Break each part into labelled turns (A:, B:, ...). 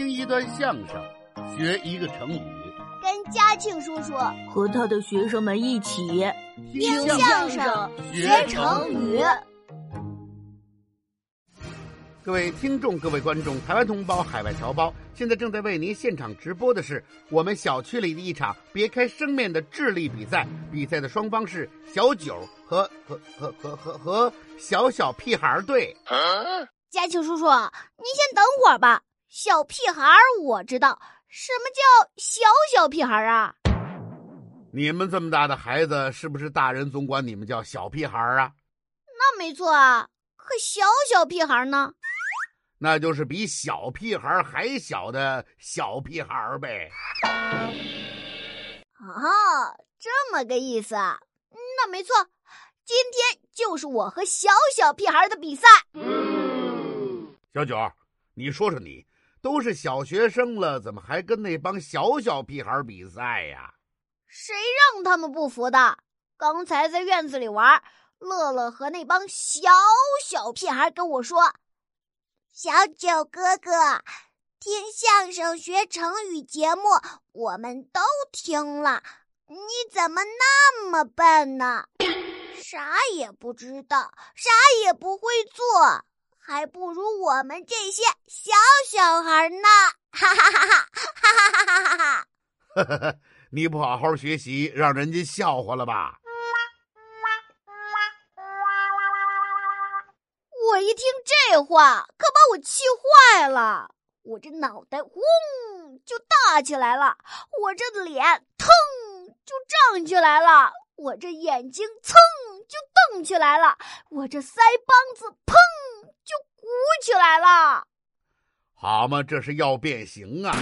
A: 听一段相声，学一个成语，
B: 跟嘉庆叔叔
C: 和他的学生们一起
B: 听相声学成语。
A: 各位听众，各位观众，台湾同胞、海外侨胞，现在正在为您现场直播的是我们小区里的一场别开生面的智力比赛。比赛的双方是小九和和和和和和小小屁孩队。
B: 嘉庆叔叔，您先等会儿吧。小屁孩儿我知道，什么叫小小屁孩儿啊？
A: 你们这么大的孩子，是不是大人总管你们叫小屁孩儿啊？
B: 那没错啊，可小小屁孩儿呢？
A: 那就是比小屁孩还小的小屁孩儿呗。
B: 哦，这么个意思啊？那没错，今天就是我和小小屁孩儿的比赛。
A: 小九，你说说你。都是小学生了，怎么还跟那帮小小屁孩比赛呀？
B: 谁让他们不服的？刚才在院子里玩，乐乐和那帮小小屁孩跟我说：“小九哥哥，听相声学成语节目，我们都听了，你怎么那么笨呢？啥也不知道，啥也不会做。”还不如我们这些小小孩呢！哈哈哈哈哈哈哈哈！
A: 哈哈，你不好好学习，让人家笑话了吧？
B: 我一听这话，可把我气坏了。我这脑袋嗡就大起来了，我这脸腾就胀起来了，我这眼睛噌就瞪起来了，我这腮帮子砰。就鼓起来了，
A: 蛤蟆，这是要变形啊！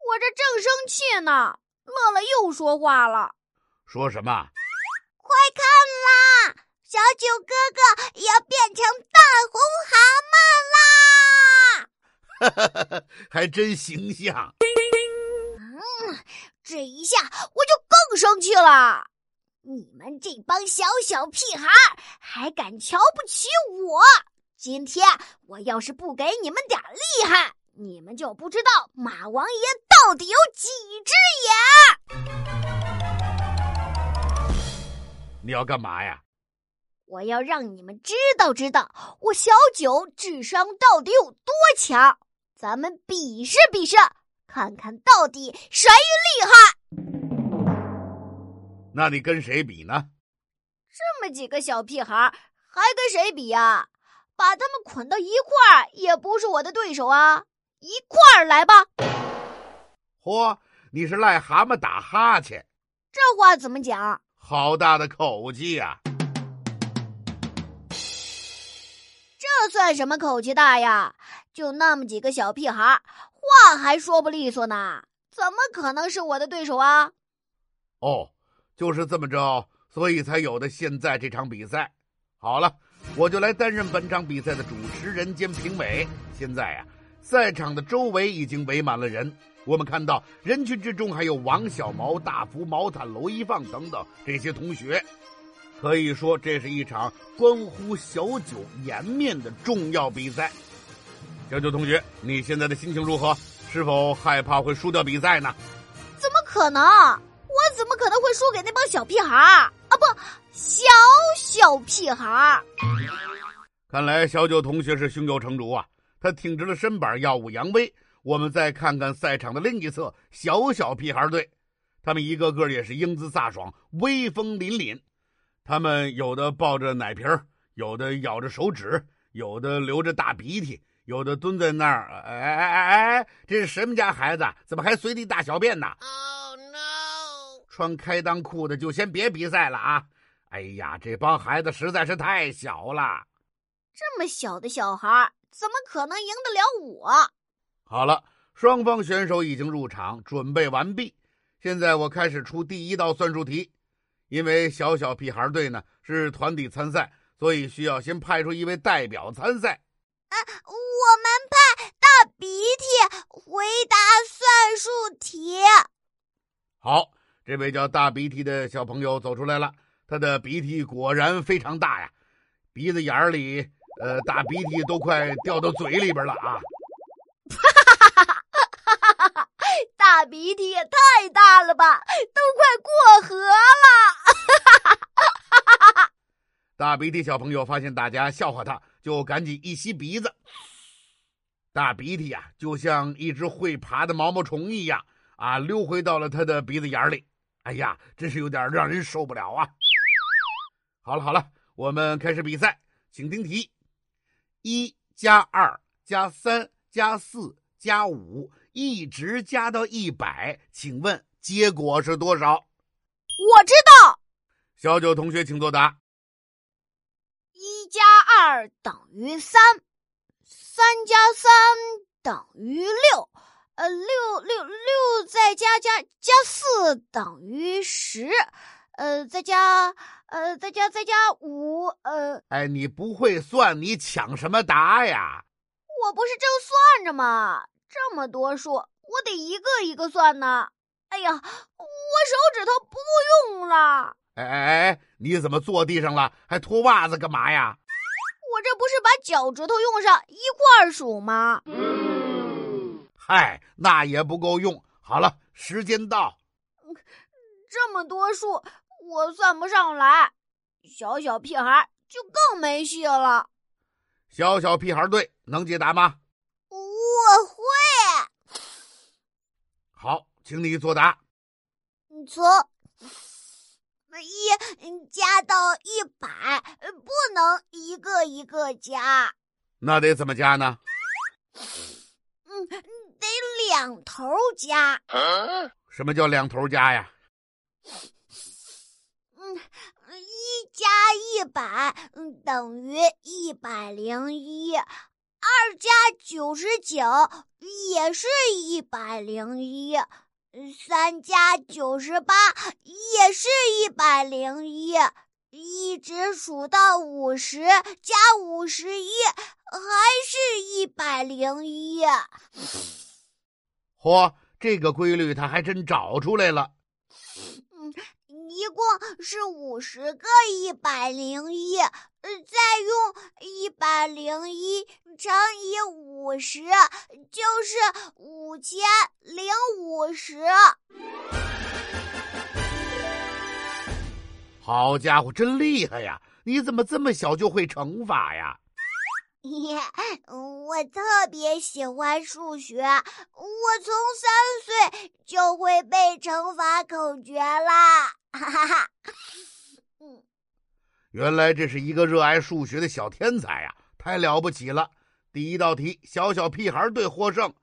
B: 我这正生气呢，乐乐又说话了，
A: 说什么？
B: 快看啦，小九哥哥要变成大
A: 红蛤蟆啦！哈哈哈哈，还真形象。
B: 嗯，这一下我就更生气了。你们这帮小小屁孩还敢瞧不起我？今天我要是不给你们点厉害，你们就不知道马王爷到底有几只
A: 眼。你要干嘛呀？
B: 我要让你们知道知道我小九智商到底有多强，咱们比试比试，看看到底谁厉害。
A: 那你跟谁比呢？
B: 这么几个小屁孩，还跟谁比呀？把他们捆到一块儿，也不是我的对手啊！一块儿来吧！
A: 嚯，你是癞蛤蟆打哈欠，
B: 这话怎么讲？
A: 好大的口气呀！
B: 这算什么口气大呀？就那么几个小屁孩，话还说不利索呢，怎么可能是我的对手啊？
A: 哦。就是这么着，所以才有的现在这场比赛。好了，我就来担任本场比赛的主持人兼评委。现在呀，赛场的周围已经围满了人。我们看到人群之中还有王小毛、大福、毛毯、娄一放等等这些同学。可以说，这是一场关乎小九颜面的重要比赛。小九同学，你现在的心情如何？是否害怕会输掉比赛呢？
B: 怎么可能？怎么可能会输给那帮小屁孩啊？不，小小屁孩。
A: 看来小九同学是胸有成竹啊！他挺直了身板，耀武扬威。我们再看看赛场的另一侧，小小屁孩队，他们一个个也是英姿飒爽，威风凛凛。他们有的抱着奶瓶有的咬着手指，有的流着大鼻涕，有的蹲在那儿。哎哎哎哎，这是什么家孩子？怎么还随地大小便呢哦 no？穿开裆裤的就先别比赛了啊！哎呀，这帮孩子实在是太小了。
B: 这么小的小孩，怎么可能赢得了我？
A: 好了，双方选手已经入场，准备完毕。现在我开始出第一道算术题。因为小小屁孩队呢是团体参赛，所以需要先派出一位代表参赛。
B: 啊，我们派大鼻涕回答算术题。
A: 好。这位叫大鼻涕的小朋友走出来了，他的鼻涕果然非常大呀，鼻子眼儿里呃，大鼻涕都快掉到嘴里边了啊！
B: 哈哈哈哈哈大鼻涕也太大了吧，都快过河了！
A: 哈哈哈哈哈大鼻涕小朋友发现大家笑话他，就赶紧一吸鼻子。大鼻涕呀，就像一只会爬的毛毛虫一样啊，溜回到了他的鼻子眼里。哎呀，真是有点让人受不了啊！好了好了，我们开始比赛，请听题：一加二加三加四加五，一直加到一百，请问结果是多少？
B: 我知道，
A: 小九同学请作答。
B: 一加二等于三，三加三等于六。呃，六六六再加加加四等于十，呃，再加呃再加再加五，呃，
A: 哎，你不会算，你抢什么答呀？
B: 我不是正算着吗？这么多数，我得一个一个算呢。哎呀，我手指头不够用了。
A: 哎哎哎，你怎么坐地上了？还脱袜子干嘛呀？
B: 我这不是把脚趾头用上一块儿数吗？
A: 嗨，那也不够用。好了，时间到。
B: 这么多数，我算不上来。小小屁孩就更没戏了。
A: 小小屁孩队能解答吗？
B: 我会。
A: 好，请你作答。
B: 从一加到一百，不能一个一个加。
A: 那得怎么加呢？
B: 嗯。得两头加，
A: 什么叫两头加呀？
B: 嗯，一加一百，嗯，等于一百零一；二加九十九，也是一百零一；三加九十八，也是一百零一；一直数到五十，加五十一，还是一百零一。
A: 嚯，这个规律他还真找出来了。
B: 嗯，一共是五十个一百零一，再用一百零一乘以五十，就是五千零五十。
A: 好家伙，真厉害呀！你怎么这么小就会乘法呀？
B: 我特别喜欢数学，我从三岁就会背乘法口诀啦！哈哈哈。
A: 原来这是一个热爱数学的小天才呀，太了不起了！第一道题，小小屁孩队获胜，